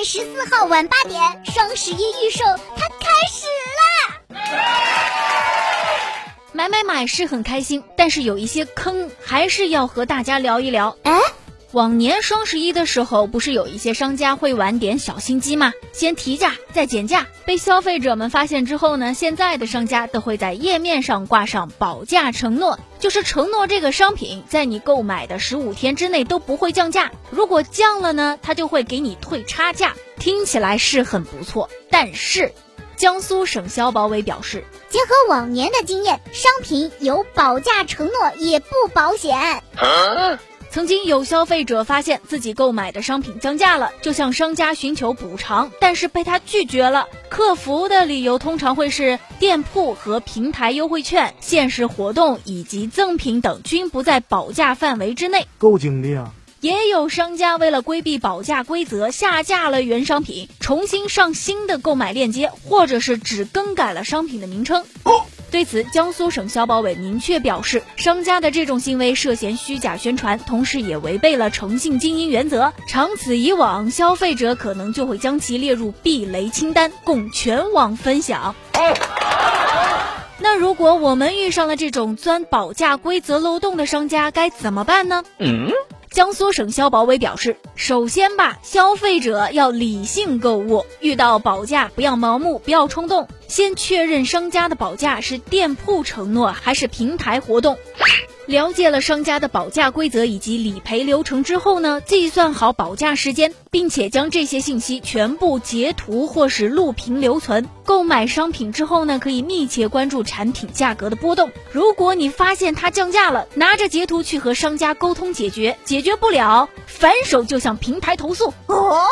月十四号晚八点，双十一预售它开始啦！买买买是很开心，但是有一些坑还是要和大家聊一聊。哎，往年双十一的时候，不是有一些商家会玩点小心机吗？先提价再减价，被消费者们发现之后呢，现在的商家都会在页面上挂上保价承诺，就是承诺这个商品在你购买的十五天之内都不会降价，如果降了呢，他就会给你退差价。听起来是很不错，但是江苏省消保委表示，结合往年的经验，商品有保价承诺也不保险。曾经有消费者发现自己购买的商品降价了，就向商家寻求补偿，但是被他拒绝了。客服的理由通常会是店铺和平台优惠券、限时活动以及赠品等均不在保价范围之内。够精的呀！也有商家为了规避保价规则，下架了原商品，重新上新的购买链接，或者是只更改了商品的名称。对此，江苏省消保委明确表示，商家的这种行为涉嫌虚假宣传，同时也违背了诚信经营原则。长此以往，消费者可能就会将其列入避雷清单，供全网分享。那如果我们遇上了这种钻保价规则漏洞的商家，该怎么办呢？江苏省消保委表示，首先吧，消费者要理性购物，遇到保价不要盲目，不要冲动，先确认商家的保价是店铺承诺还是平台活动。了解了商家的保价规则以及理赔流程之后呢，计算好保价时间，并且将这些信息全部截图或是录屏留存。购买商品之后呢，可以密切关注产品价格的波动。如果你发现它降价了，拿着截图去和商家沟通解决，解决不了，反手就向平台投诉。哦。